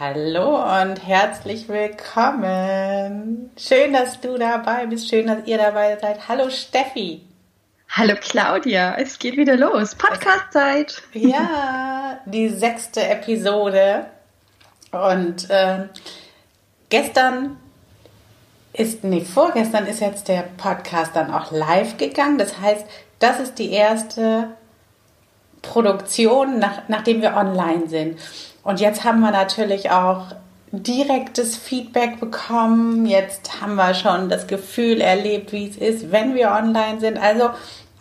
Hallo und herzlich willkommen. Schön, dass du dabei bist. Schön, dass ihr dabei seid. Hallo Steffi. Hallo Claudia, es geht wieder los. Podcast-Zeit. Ja, die sechste Episode. Und äh, gestern ist, nee, vorgestern ist jetzt der Podcast dann auch live gegangen. Das heißt, das ist die erste Produktion, nach, nachdem wir online sind. Und jetzt haben wir natürlich auch direktes Feedback bekommen. Jetzt haben wir schon das Gefühl erlebt, wie es ist, wenn wir online sind. Also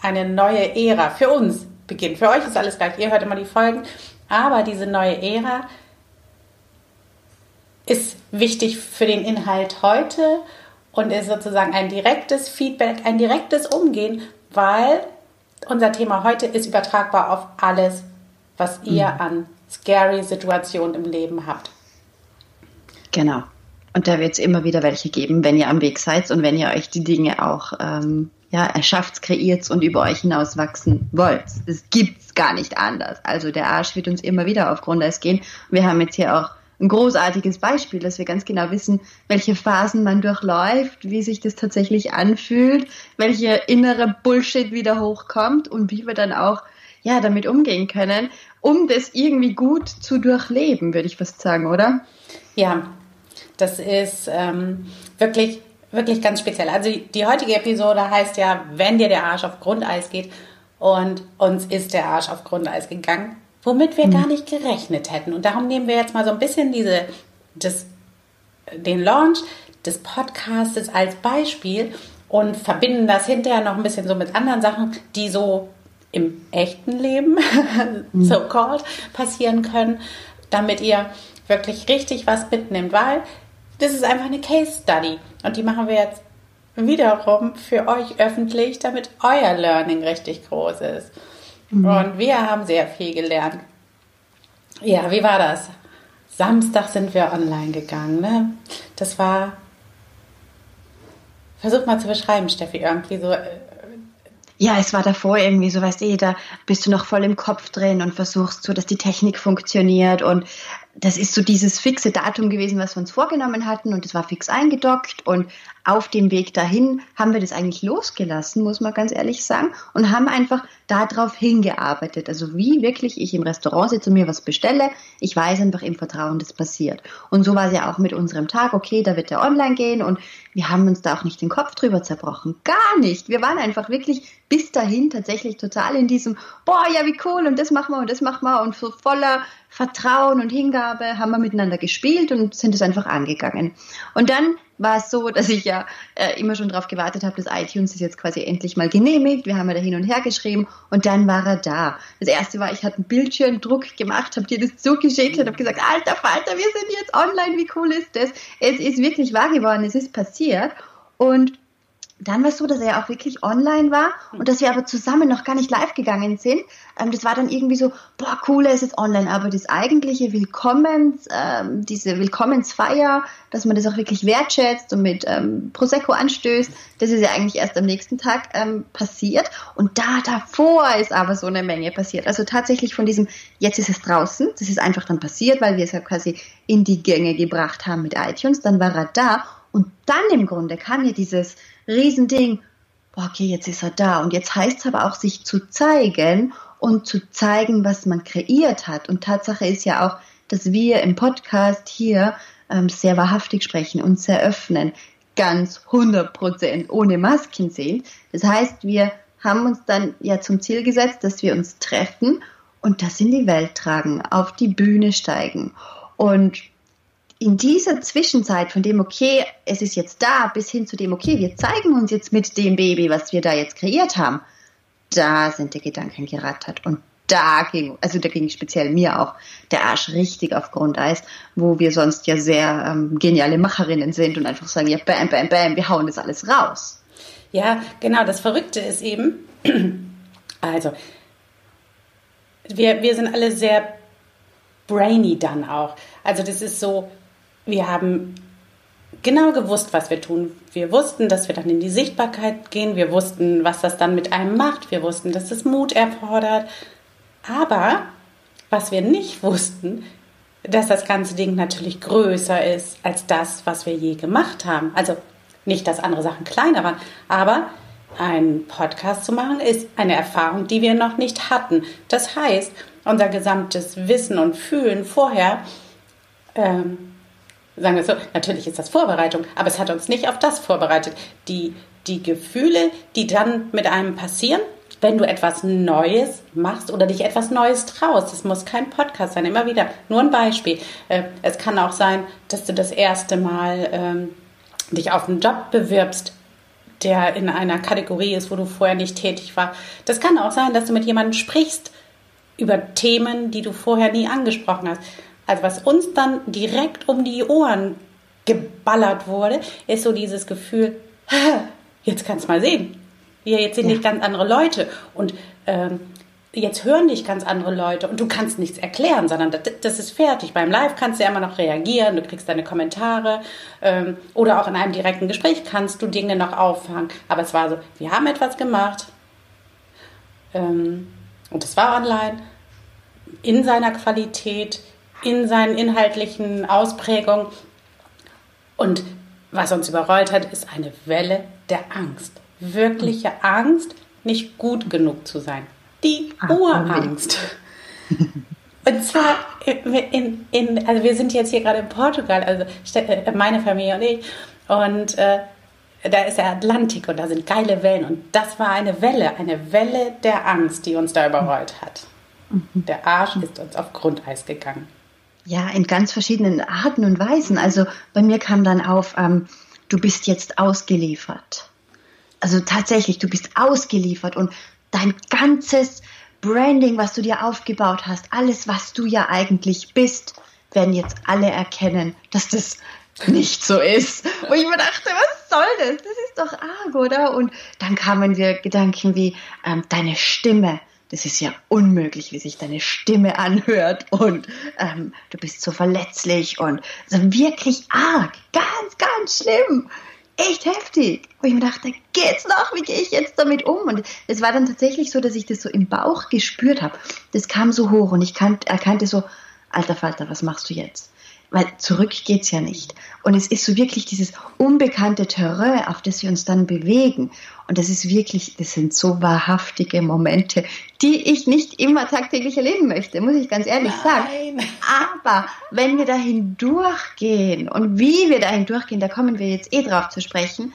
eine neue Ära für uns beginnt. Für euch ist alles gleich. Ihr hört immer die Folgen. Aber diese neue Ära ist wichtig für den Inhalt heute und ist sozusagen ein direktes Feedback, ein direktes Umgehen, weil unser Thema heute ist übertragbar auf alles, was ihr mhm. an scary Situationen im Leben habt. Genau. Und da wird es immer wieder welche geben, wenn ihr am Weg seid und wenn ihr euch die Dinge auch ähm, ja, erschafft, kreiert und über euch hinaus wachsen wollt. Das gibt's gar nicht anders. Also der Arsch wird uns immer wieder auf Grundeis gehen. Wir haben jetzt hier auch ein großartiges Beispiel, dass wir ganz genau wissen, welche Phasen man durchläuft, wie sich das tatsächlich anfühlt, welche innere Bullshit wieder hochkommt und wie wir dann auch ja damit umgehen können, um das irgendwie gut zu durchleben, würde ich fast sagen, oder? Ja, das ist ähm, wirklich wirklich ganz speziell. Also die heutige Episode heißt ja, wenn dir der Arsch auf Grundeis geht und uns ist der Arsch auf Grundeis gegangen, womit wir mhm. gar nicht gerechnet hätten. Und darum nehmen wir jetzt mal so ein bisschen diese, das, den Launch des Podcastes als Beispiel und verbinden das hinterher noch ein bisschen so mit anderen Sachen, die so im echten Leben, mhm. so called, passieren können, damit ihr wirklich richtig was mitnimmt, weil das ist einfach eine Case Study. Und die machen wir jetzt wiederum für euch öffentlich, damit euer Learning richtig groß ist. Mhm. Und wir haben sehr viel gelernt. Ja, wie war das? Samstag sind wir online gegangen. Ne? Das war. Versuch mal zu beschreiben, Steffi, irgendwie so. Ja, es war davor irgendwie so, weißt du, da bist du noch voll im Kopf drin und versuchst so, dass die Technik funktioniert und das ist so dieses fixe Datum gewesen, was wir uns vorgenommen hatten und es war fix eingedockt und auf dem Weg dahin haben wir das eigentlich losgelassen, muss man ganz ehrlich sagen, und haben einfach darauf hingearbeitet. Also wie wirklich ich im Restaurant sitze und mir was bestelle, ich weiß einfach im Vertrauen, das passiert. Und so war es ja auch mit unserem Tag, okay, da wird der online gehen und wir haben uns da auch nicht den Kopf drüber zerbrochen. Gar nicht. Wir waren einfach wirklich bis dahin tatsächlich total in diesem, boah, ja, wie cool und das machen wir und das machen wir und so voller Vertrauen und Hingabe haben wir miteinander gespielt und sind es einfach angegangen. Und dann war es so, dass ich ja äh, immer schon darauf gewartet habe, dass iTunes ist jetzt quasi endlich mal genehmigt. Wir haben ja da hin und her geschrieben und dann war er da. Das erste war, ich hatte einen Bildschirmdruck gemacht, habe dir das zugeschickt und habe gesagt, alter Falter, wir sind jetzt online, wie cool ist das? Es ist wirklich wahr geworden, es ist passiert und dann war es so, dass er auch wirklich online war und dass wir aber zusammen noch gar nicht live gegangen sind. Ähm, das war dann irgendwie so, boah, cool, er ist online. Aber das eigentliche Willkommens, ähm, diese Willkommensfeier, dass man das auch wirklich wertschätzt und mit ähm, Prosecco anstößt, das ist ja eigentlich erst am nächsten Tag ähm, passiert. Und da davor ist aber so eine Menge passiert. Also tatsächlich von diesem, jetzt ist es draußen, das ist einfach dann passiert, weil wir es ja quasi in die Gänge gebracht haben mit iTunes. Dann war er da und dann im Grunde kam ja dieses Riesending, okay, jetzt ist er da. Und jetzt heißt es aber auch, sich zu zeigen und zu zeigen, was man kreiert hat. Und Tatsache ist ja auch, dass wir im Podcast hier ähm, sehr wahrhaftig sprechen, und sehr öffnen, ganz 100 Prozent ohne Masken sind. Das heißt, wir haben uns dann ja zum Ziel gesetzt, dass wir uns treffen und das in die Welt tragen, auf die Bühne steigen. Und in dieser Zwischenzeit von dem, okay, es ist jetzt da, bis hin zu dem, okay, wir zeigen uns jetzt mit dem Baby, was wir da jetzt kreiert haben, da sind die Gedanken gerattert. Und da ging, also da ging speziell mir auch der Arsch richtig auf Grundeis, wo wir sonst ja sehr ähm, geniale Macherinnen sind und einfach sagen, ja, bam, bam, bam, wir hauen das alles raus. Ja, genau, das Verrückte ist eben, also, wir, wir sind alle sehr brainy dann auch. Also das ist so, wir haben genau gewusst, was wir tun. Wir wussten, dass wir dann in die Sichtbarkeit gehen. Wir wussten, was das dann mit einem macht. Wir wussten, dass das Mut erfordert. Aber was wir nicht wussten, dass das ganze Ding natürlich größer ist als das, was wir je gemacht haben. Also nicht, dass andere Sachen kleiner waren, aber einen Podcast zu machen ist eine Erfahrung, die wir noch nicht hatten. Das heißt, unser gesamtes Wissen und Fühlen vorher ähm, sagen wir so, natürlich ist das Vorbereitung, aber es hat uns nicht auf das vorbereitet. Die, die Gefühle, die dann mit einem passieren, wenn du etwas Neues machst oder dich etwas Neues traust. Es muss kein Podcast sein, immer wieder. Nur ein Beispiel. Äh, es kann auch sein, dass du das erste Mal ähm, dich auf einen Job bewirbst, der in einer Kategorie ist, wo du vorher nicht tätig war. Das kann auch sein, dass du mit jemandem sprichst über Themen, die du vorher nie angesprochen hast. Also was uns dann direkt um die Ohren geballert wurde, ist so dieses Gefühl, jetzt kannst du mal sehen. Ja, jetzt sind ja. nicht ganz andere Leute und ähm, jetzt hören dich ganz andere Leute und du kannst nichts erklären, sondern das, das, ist fertig. Beim Live kannst du ja immer noch reagieren, du kriegst deine Kommentare ähm, oder auch in einem direkten Gespräch kannst du Dinge noch auffangen. Aber es war so, wir haben etwas gemacht ähm, und es war online in seiner Qualität, in seinen inhaltlichen Ausprägungen. Und was uns überrollt hat, ist eine Welle der Angst. Wirkliche Angst, nicht gut genug zu sein. Die ah, Urangst. Und zwar in, in, also wir sind jetzt hier gerade in Portugal, also äh, meine Familie und ich. Und äh, da ist der Atlantik und da sind geile Wellen. Und das war eine Welle, eine Welle der Angst, die uns da überrollt hat. Mhm. Der Arsch ist uns auf Grundeis gegangen. Ja, in ganz verschiedenen Arten und Weisen. Also bei mir kam dann auf, ähm, du bist jetzt ausgeliefert. Also tatsächlich, du bist ausgeliefert und dein ganzes Branding, was du dir aufgebaut hast, alles, was du ja eigentlich bist, werden jetzt alle erkennen, dass das nicht so ist. Wo ich mir dachte, was soll das? Das ist doch arg, oder? Und dann kamen wir Gedanken wie ähm, deine Stimme, das ist ja unmöglich, wie sich deine Stimme anhört und ähm, du bist so verletzlich und also wirklich arg, ganz, ganz schlimm, echt heftig. Wo ich mir dachte, geht's noch, wie gehe ich jetzt damit um? Und es war dann tatsächlich so, dass ich das so im Bauch gespürt habe. Das kam so hoch und ich erkannte so, alter Falter, was machst du jetzt? Weil zurück geht's ja nicht. Und es ist so wirklich dieses unbekannte Terrain, auf das wir uns dann bewegen. Und das ist wirklich, das sind so wahrhaftige Momente, die ich nicht immer tagtäglich erleben möchte, muss ich ganz ehrlich Nein. sagen. Aber wenn wir dahin durchgehen und wie wir dahin durchgehen, da kommen wir jetzt eh drauf zu sprechen.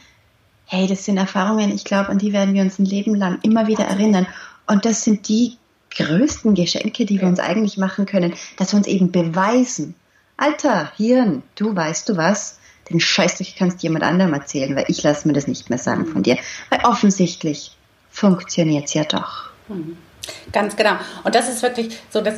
Hey, das sind Erfahrungen, ich glaube, an die werden wir uns ein Leben lang immer wieder erinnern. Und das sind die größten Geschenke, die wir uns eigentlich machen können, dass wir uns eben beweisen, Alter, Hirn, du weißt du was? Den Scheißdreck kannst jemand anderem erzählen, weil ich lasse mir das nicht mehr sagen von dir. Weil offensichtlich funktioniert es ja doch. Mhm. Ganz genau. Und das ist wirklich so, dass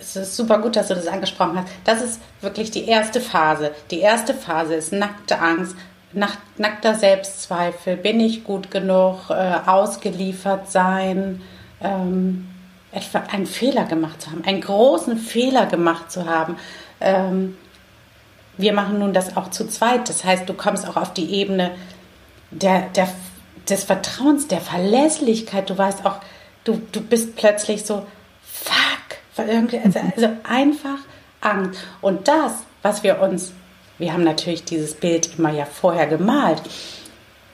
es ist super gut, dass du das angesprochen hast. Das ist wirklich die erste Phase. Die erste Phase ist nackte Angst, nackter Selbstzweifel. Bin ich gut genug? Äh, ausgeliefert sein? Ähm, etwa einen Fehler gemacht zu haben, einen großen Fehler gemacht zu haben, ähm, wir machen nun das auch zu zweit. Das heißt, du kommst auch auf die Ebene der, der, des Vertrauens, der Verlässlichkeit. Du weißt auch, du, du bist plötzlich so, fuck, also, also einfach Angst. Und das, was wir uns, wir haben natürlich dieses Bild immer ja vorher gemalt,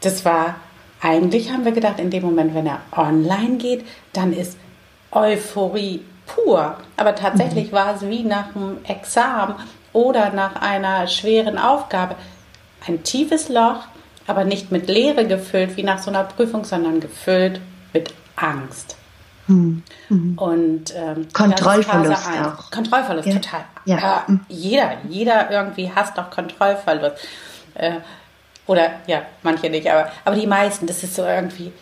das war, eigentlich haben wir gedacht, in dem Moment, wenn er online geht, dann ist Euphorie pur. Aber tatsächlich mhm. war es wie nach einem Examen oder nach einer schweren Aufgabe. Ein tiefes Loch, aber nicht mit Leere gefüllt wie nach so einer Prüfung, sondern gefüllt mit Angst. Mhm. Und ähm, Kontrollverlust auch. Kontrollverlust, ja. total. Ja. Äh, jeder, jeder irgendwie hasst doch Kontrollverlust. Äh, oder ja, manche nicht, aber, aber die meisten, das ist so irgendwie,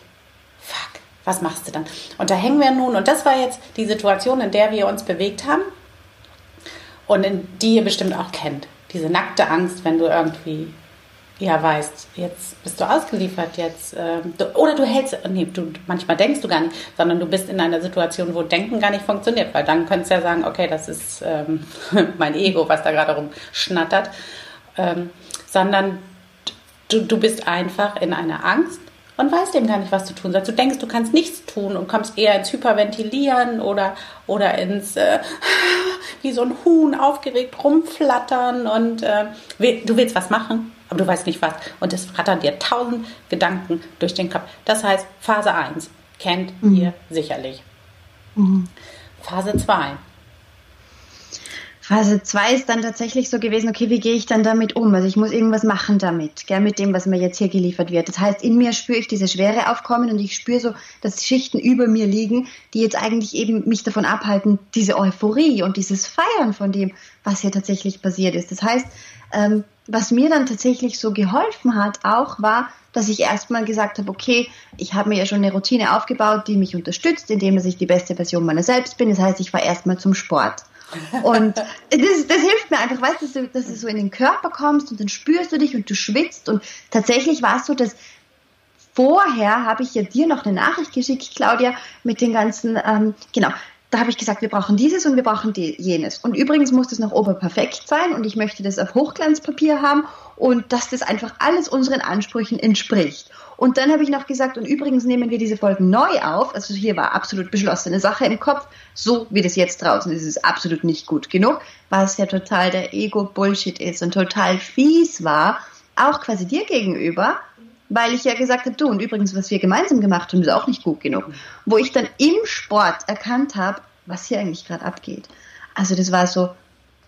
fuck, was machst du dann? Und da hängen wir nun, und das war jetzt die Situation, in der wir uns bewegt haben und in die ihr bestimmt auch kennt. Diese nackte Angst, wenn du irgendwie ja weißt, jetzt bist du ausgeliefert, jetzt ähm, du, oder du hältst, nee, du, manchmal denkst du gar nicht, sondern du bist in einer Situation, wo Denken gar nicht funktioniert, weil dann könntest du ja sagen, okay, das ist ähm, mein Ego, was da gerade rumschnattert, ähm, sondern du, du bist einfach in einer Angst und weißt eben gar nicht, was du tun sollst. Du denkst, du kannst nichts tun und kommst eher ins Hyperventilieren oder, oder ins, äh, wie so ein Huhn aufgeregt rumflattern und äh, du willst was machen, aber du weißt nicht was. Und es rattern dir tausend Gedanken durch den Kopf. Das heißt, Phase 1 kennt mhm. ihr sicherlich. Mhm. Phase 2 Phase 2 ist dann tatsächlich so gewesen, okay, wie gehe ich dann damit um? Also ich muss irgendwas machen damit, gell, mit dem, was mir jetzt hier geliefert wird. Das heißt, in mir spüre ich diese Schwere aufkommen und ich spüre so, dass Schichten über mir liegen, die jetzt eigentlich eben mich davon abhalten, diese Euphorie und dieses Feiern von dem, was hier tatsächlich passiert ist. Das heißt, ähm, was mir dann tatsächlich so geholfen hat, auch war, dass ich erstmal gesagt habe, okay, ich habe mir ja schon eine Routine aufgebaut, die mich unterstützt, indem dass ich die beste Version meiner selbst bin. Das heißt, ich war erstmal zum Sport. Und das, das hilft mir einfach, weißt du, dass du so in den Körper kommst und dann spürst du dich und du schwitzt. Und tatsächlich war es so, dass vorher habe ich ja dir noch eine Nachricht geschickt, Claudia, mit den ganzen, ähm, genau, da habe ich gesagt, wir brauchen dieses und wir brauchen die, jenes. Und übrigens muss das noch oberperfekt sein und ich möchte das auf Hochglanzpapier haben und dass das einfach alles unseren Ansprüchen entspricht. Und dann habe ich noch gesagt, und übrigens nehmen wir diese Folgen neu auf. Also hier war absolut beschlossene Sache im Kopf. So wie das jetzt draußen ist, ist absolut nicht gut genug, was ja total der Ego-Bullshit ist und total fies war, auch quasi dir gegenüber, weil ich ja gesagt habe, du, und übrigens, was wir gemeinsam gemacht haben, ist auch nicht gut genug. Wo ich dann im Sport erkannt habe, was hier eigentlich gerade abgeht. Also das war so,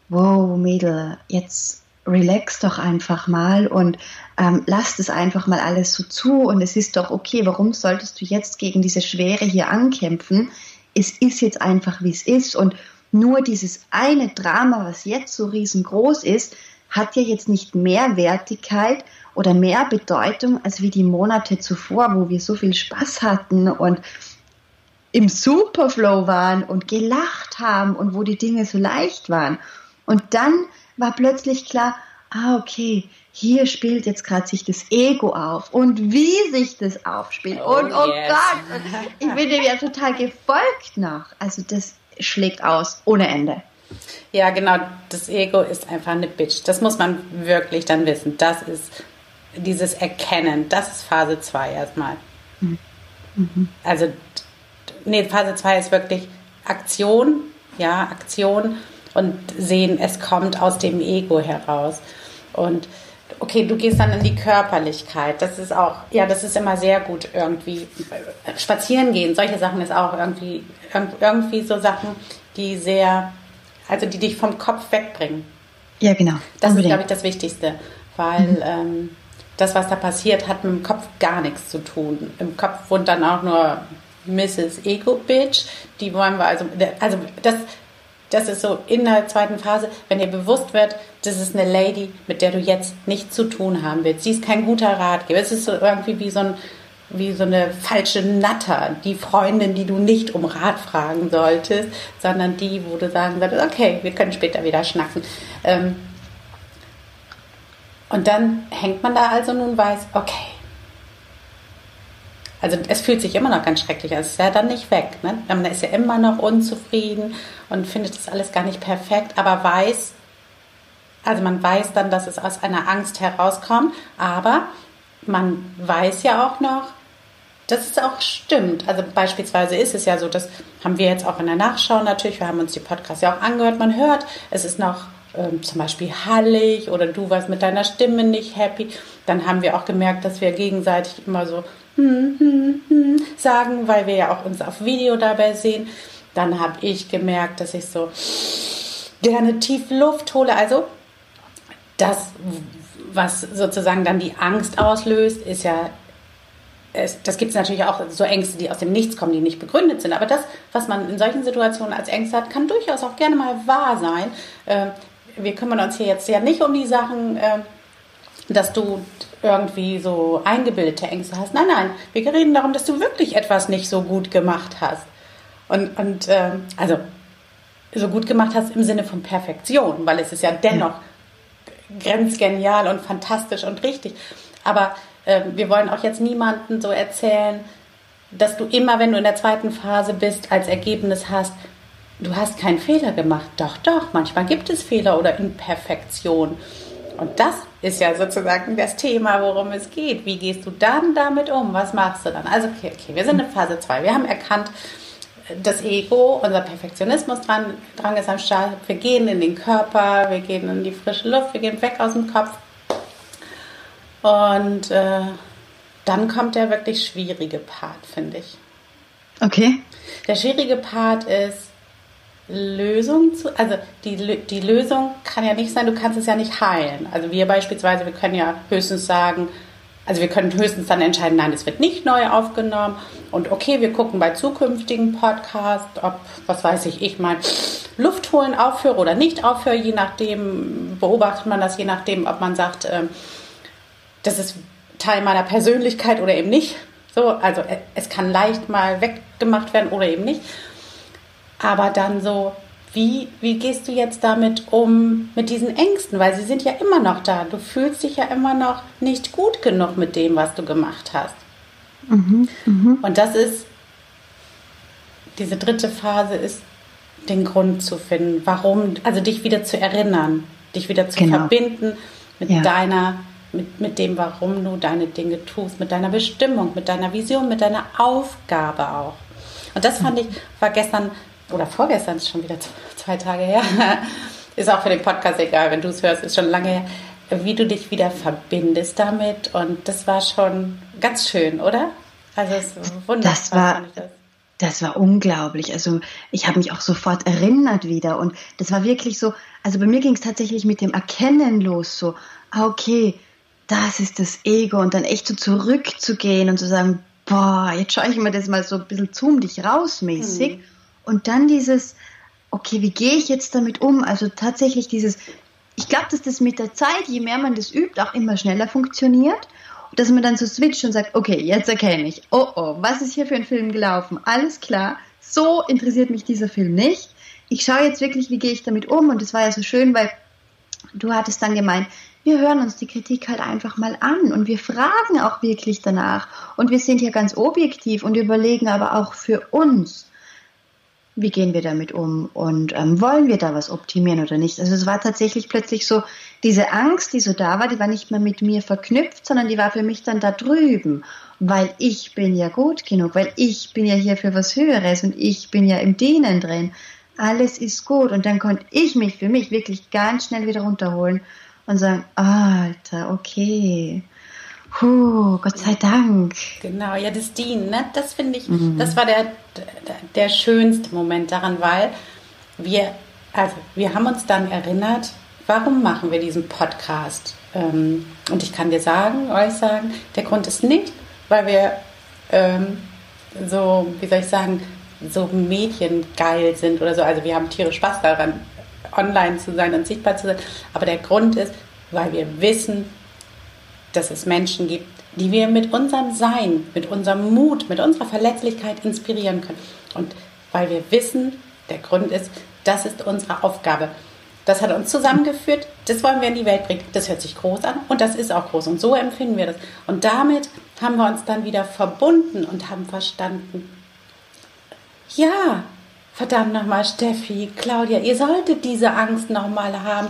wow, Mädel, jetzt relax doch einfach mal und ähm, lass das einfach mal alles so zu und es ist doch okay, warum solltest du jetzt gegen diese Schwere hier ankämpfen? Es ist jetzt einfach, wie es ist und nur dieses eine Drama, was jetzt so riesengroß ist, hat ja jetzt nicht mehr Wertigkeit oder mehr Bedeutung als wie die Monate zuvor, wo wir so viel Spaß hatten und im Superflow waren und gelacht haben und wo die Dinge so leicht waren. Und dann war plötzlich klar, ah, okay, hier spielt jetzt gerade sich das Ego auf und wie sich das aufspielt. Oh, und oh yes. Gott, ich bin dem ja total gefolgt noch. Also das schlägt aus ohne Ende. Ja, genau, das Ego ist einfach eine Bitch. Das muss man wirklich dann wissen. Das ist dieses Erkennen, das ist Phase 2 erstmal. Mhm. Also, nee, Phase 2 ist wirklich Aktion, ja, Aktion und sehen, es kommt aus dem Ego heraus. Und okay, du gehst dann in die Körperlichkeit. Das ist auch, ja, das ist immer sehr gut irgendwie. Spazieren gehen, solche Sachen ist auch irgendwie, irgendwie so Sachen, die sehr, also die dich vom Kopf wegbringen. Ja, genau. Das Unbedingt. ist, glaube ich, das Wichtigste, weil mhm. ähm, das, was da passiert, hat mit dem Kopf gar nichts zu tun. Im Kopf wohnt dann auch nur Mrs. Ego Bitch. Die wollen wir also, also das, das ist so in der zweiten Phase, wenn dir bewusst wird, das ist eine Lady, mit der du jetzt nichts zu tun haben willst. Sie ist kein guter Ratgeber. Es ist so irgendwie wie so, ein, wie so eine falsche Natter, die Freundin, die du nicht um Rat fragen solltest, sondern die, wo du sagen solltest, okay, wir können später wieder schnacken. Ähm, und dann hängt man da also nun weiß, okay, also es fühlt sich immer noch ganz schrecklich an. Es ist ja dann nicht weg. Ne? Man ist ja immer noch unzufrieden und findet das alles gar nicht perfekt, aber weiß, also man weiß dann, dass es aus einer Angst herauskommt, aber man weiß ja auch noch, dass es auch stimmt. Also beispielsweise ist es ja so, das haben wir jetzt auch in der Nachschau natürlich, wir haben uns die Podcasts ja auch angehört, man hört, es ist noch ähm, zum Beispiel hallig oder du warst mit deiner Stimme nicht happy. Dann haben wir auch gemerkt, dass wir gegenseitig immer so hm, hm, hm, sagen, weil wir ja auch uns auf Video dabei sehen. Dann habe ich gemerkt, dass ich so gerne tief Luft hole. Also das, was sozusagen dann die Angst auslöst, ist ja, es, das gibt es natürlich auch so Ängste, die aus dem Nichts kommen, die nicht begründet sind. Aber das, was man in solchen Situationen als Ängste hat, kann durchaus auch gerne mal wahr sein. Wir kümmern uns hier jetzt ja nicht um die Sachen, äh, dass du irgendwie so eingebildete Ängste hast. Nein, nein, wir reden darum, dass du wirklich etwas nicht so gut gemacht hast. Und, und äh, also so gut gemacht hast im Sinne von Perfektion, weil es ist ja dennoch grenzgenial und fantastisch und richtig. Aber äh, wir wollen auch jetzt niemanden so erzählen, dass du immer, wenn du in der zweiten Phase bist, als Ergebnis hast, du hast keinen Fehler gemacht. Doch, doch, manchmal gibt es Fehler oder Imperfektion. Und das ist ja sozusagen das Thema, worum es geht. Wie gehst du dann damit um? Was machst du dann? Also, okay, okay, wir sind in Phase 2. Wir haben erkannt, das Ego, unser Perfektionismus dran, dran ist am Start. Wir gehen in den Körper, wir gehen in die frische Luft, wir gehen weg aus dem Kopf. Und äh, dann kommt der wirklich schwierige Part, finde ich. Okay. Der schwierige Part ist, Lösung zu, also die, die Lösung kann ja nicht sein, du kannst es ja nicht heilen. Also wir beispielsweise, wir können ja höchstens sagen, also wir können höchstens dann entscheiden, nein, es wird nicht neu aufgenommen. Und okay, wir gucken bei zukünftigen Podcasts, ob, was weiß ich, ich mein Luft holen aufhöre oder nicht aufhöre, je nachdem, beobachtet man das, je nachdem, ob man sagt, ähm, das ist Teil meiner Persönlichkeit oder eben nicht. So, also äh, es kann leicht mal weggemacht werden oder eben nicht. Aber dann so, wie, wie gehst du jetzt damit um, mit diesen Ängsten? Weil sie sind ja immer noch da. Du fühlst dich ja immer noch nicht gut genug mit dem, was du gemacht hast. Mhm, mh. Und das ist, diese dritte Phase ist, den Grund zu finden, warum, also dich wieder zu erinnern, dich wieder zu genau. verbinden mit ja. deiner mit, mit dem, warum du deine Dinge tust, mit deiner Bestimmung, mit deiner Vision, mit deiner Aufgabe auch. Und das fand ich, war gestern oder vorgestern, ist schon wieder zwei Tage her, ist auch für den Podcast egal, wenn du es hörst, ist schon lange her, wie du dich wieder verbindest damit. Und das war schon ganz schön, oder? Also es ist wunderbar. Das war, das war unglaublich. Also ich habe mich auch sofort erinnert wieder. Und das war wirklich so, also bei mir ging es tatsächlich mit dem Erkennen los, so, ah, okay, das ist das Ego und dann echt so zurückzugehen und zu sagen, boah, jetzt schaue ich mir das mal so ein bisschen zoom dich raus mäßig mhm. Und dann dieses, okay, wie gehe ich jetzt damit um? Also tatsächlich dieses, ich glaube, dass das mit der Zeit, je mehr man das übt, auch immer schneller funktioniert. Dass man dann so switcht und sagt, okay, jetzt erkenne ich, oh oh, was ist hier für ein Film gelaufen? Alles klar, so interessiert mich dieser Film nicht. Ich schaue jetzt wirklich, wie gehe ich damit um? Und das war ja so schön, weil du hattest dann gemeint, wir hören uns die Kritik halt einfach mal an und wir fragen auch wirklich danach. Und wir sind hier ganz objektiv und überlegen aber auch für uns, wie gehen wir damit um und ähm, wollen wir da was optimieren oder nicht. Also es war tatsächlich plötzlich so, diese Angst, die so da war, die war nicht mehr mit mir verknüpft, sondern die war für mich dann da drüben, weil ich bin ja gut genug, weil ich bin ja hier für was Höheres und ich bin ja im Dienen drin. Alles ist gut und dann konnte ich mich für mich wirklich ganz schnell wieder runterholen und sagen, Alter, okay. Puh, Gott sei Dank. Genau, ja, das Dienen, ne? das finde ich, mhm. das war der, der, der schönste Moment daran, weil wir, also wir haben uns dann erinnert, warum machen wir diesen Podcast? Ähm, und ich kann dir sagen, euch sagen, der Grund ist nicht, weil wir ähm, so, wie soll ich sagen, so mediengeil sind oder so. Also wir haben tierisch Spaß daran, online zu sein und sichtbar zu sein. Aber der Grund ist, weil wir wissen, dass es Menschen gibt, die wir mit unserem Sein, mit unserem Mut, mit unserer Verletzlichkeit inspirieren können. Und weil wir wissen, der Grund ist, das ist unsere Aufgabe. Das hat uns zusammengeführt, das wollen wir in die Welt bringen. Das hört sich groß an und das ist auch groß und so empfinden wir das. Und damit haben wir uns dann wieder verbunden und haben verstanden, ja, verdammt nochmal, Steffi, Claudia, ihr solltet diese Angst nochmal haben,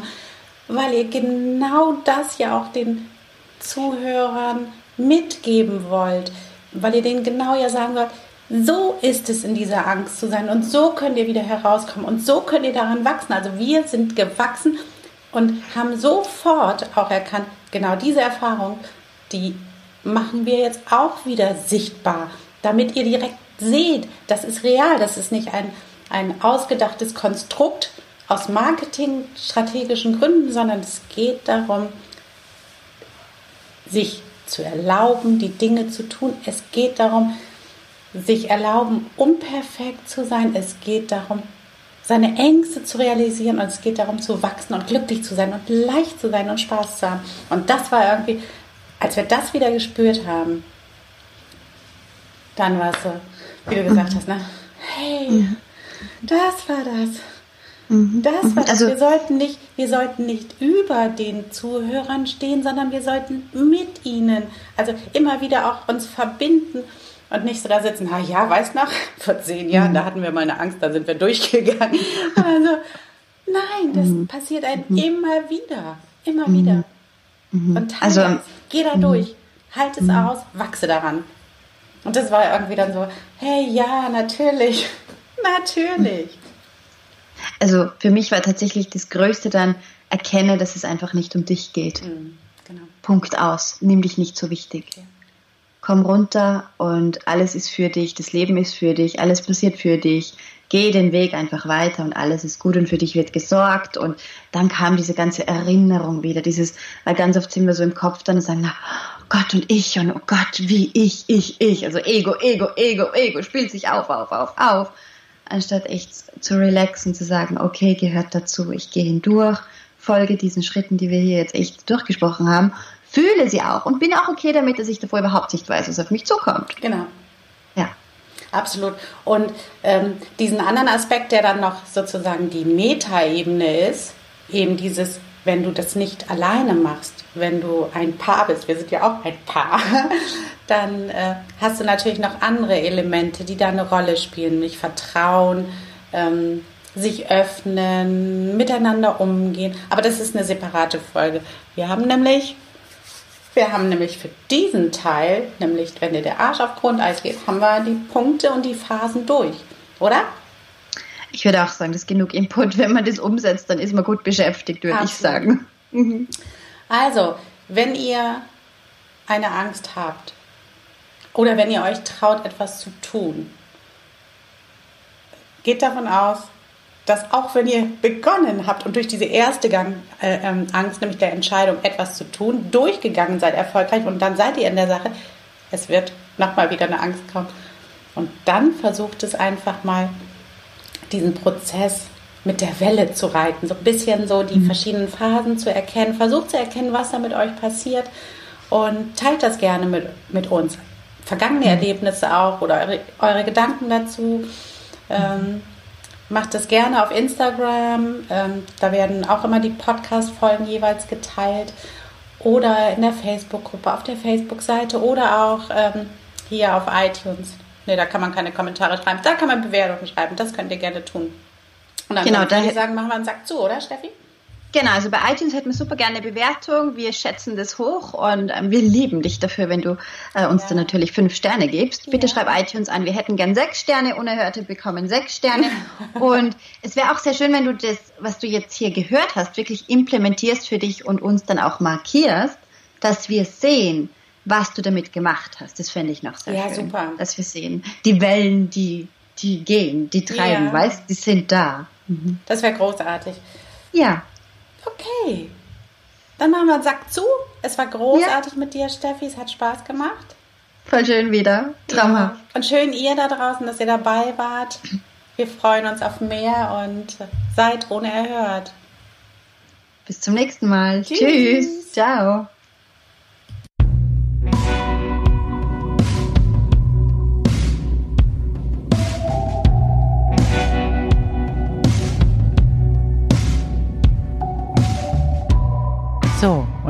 weil ihr genau das ja auch den Zuhörern mitgeben wollt, weil ihr denen genau ja sagen wollt, so ist es in dieser Angst zu sein und so könnt ihr wieder herauskommen und so könnt ihr daran wachsen. Also wir sind gewachsen und haben sofort auch erkannt, genau diese Erfahrung, die machen wir jetzt auch wieder sichtbar, damit ihr direkt seht, das ist real, das ist nicht ein ein ausgedachtes Konstrukt aus marketingstrategischen Gründen, sondern es geht darum, sich zu erlauben, die Dinge zu tun. Es geht darum, sich erlauben, unperfekt zu sein. Es geht darum, seine Ängste zu realisieren und es geht darum zu wachsen und glücklich zu sein und leicht zu sein und Spaß zu haben. Und das war irgendwie, als wir das wieder gespürt haben, dann war es so, wie du gesagt hast, ne? Hey, das war das. Mhm. Das war also, wir sollten nicht, wir sollten nicht über den Zuhörern stehen, sondern wir sollten mit ihnen, also immer wieder auch uns verbinden und nicht so da sitzen, ha ja, weißt noch, vor zehn Jahren, mhm. da hatten wir mal eine Angst, da sind wir durchgegangen. Also, nein, das mhm. passiert einem mhm. immer wieder. Immer mhm. wieder. Mhm. Und teile also, es. Geh da durch. Halt es aus, wachse daran. Und das war irgendwie dann so, hey, ja, natürlich. natürlich. Also für mich war tatsächlich das Größte dann, erkenne, dass es einfach nicht um dich geht. Genau. Punkt aus. Nimm dich nicht so wichtig. Okay komm runter und alles ist für dich, das Leben ist für dich, alles passiert für dich. Geh den Weg einfach weiter und alles ist gut und für dich wird gesorgt. Und dann kam diese ganze Erinnerung wieder, dieses, weil ganz oft sind wir so im Kopf dann und sagen, na, Gott und ich und oh Gott, wie ich, ich, ich. Also Ego, Ego, Ego, Ego spielt sich auf, auf, auf, auf. Anstatt echt zu relaxen, zu sagen, okay, gehört dazu, ich gehe hindurch, folge diesen Schritten, die wir hier jetzt echt durchgesprochen haben fühle sie auch und bin auch okay damit, dass ich davor überhaupt nicht weiß, was auf mich zukommt. Genau. Ja. Absolut. Und ähm, diesen anderen Aspekt, der dann noch sozusagen die Metaebene ist, eben dieses, wenn du das nicht alleine machst, wenn du ein Paar bist, wir sind ja auch ein Paar, dann äh, hast du natürlich noch andere Elemente, die da eine Rolle spielen, nämlich Vertrauen, ähm, sich öffnen, miteinander umgehen. Aber das ist eine separate Folge. Wir haben nämlich wir haben nämlich für diesen Teil, nämlich wenn dir der Arsch auf Grundeis geht, haben wir die Punkte und die Phasen durch, oder? Ich würde auch sagen, das ist genug Input. Wenn man das umsetzt, dann ist man gut beschäftigt, würde ich sagen. Mhm. Also, wenn ihr eine Angst habt oder wenn ihr euch traut, etwas zu tun, geht davon aus, dass auch wenn ihr begonnen habt und durch diese erste Gang, äh, ähm, Angst, nämlich der Entscheidung, etwas zu tun, durchgegangen seid, erfolgreich und dann seid ihr in der Sache, es wird nochmal wieder eine Angst kommen. Und dann versucht es einfach mal, diesen Prozess mit der Welle zu reiten, so ein bisschen so die mhm. verschiedenen Phasen zu erkennen, versucht zu erkennen, was da mit euch passiert und teilt das gerne mit, mit uns. Vergangene mhm. Erlebnisse auch oder eure, eure Gedanken dazu. Ähm, Macht das gerne auf Instagram. Ähm, da werden auch immer die Podcast-Folgen jeweils geteilt. Oder in der Facebook-Gruppe, auf der Facebook-Seite oder auch ähm, hier auf iTunes. Ne, da kann man keine Kommentare schreiben. Da kann man Bewertungen schreiben. Das könnt ihr gerne tun. Und dann genau, würde ich sagen, machen wir einen Sack zu, oder Steffi? Genau, also bei iTunes hätten wir super gerne Bewertung. Wir schätzen das hoch und ähm, wir lieben dich dafür, wenn du äh, uns ja. dann natürlich fünf Sterne gibst. Bitte ja. schreib iTunes an. Wir hätten gern sechs Sterne. Unerhörte bekommen sechs Sterne. und es wäre auch sehr schön, wenn du das, was du jetzt hier gehört hast, wirklich implementierst für dich und uns dann auch markierst, dass wir sehen, was du damit gemacht hast. Das fände ich noch sehr ja, schön. Super. Dass wir sehen, die Wellen, die, die gehen, die treiben, ja. weißt, die sind da. Mhm. Das wäre großartig. Ja. Okay. Dann machen wir einen Sack zu. Es war großartig ja. mit dir, Steffi. Es hat Spaß gemacht. Voll schön wieder. Traumhaft. Ja. Und schön ihr da draußen, dass ihr dabei wart. Wir freuen uns auf mehr und seid ohne erhört. Bis zum nächsten Mal. Tschüss. Tschüss. Ciao.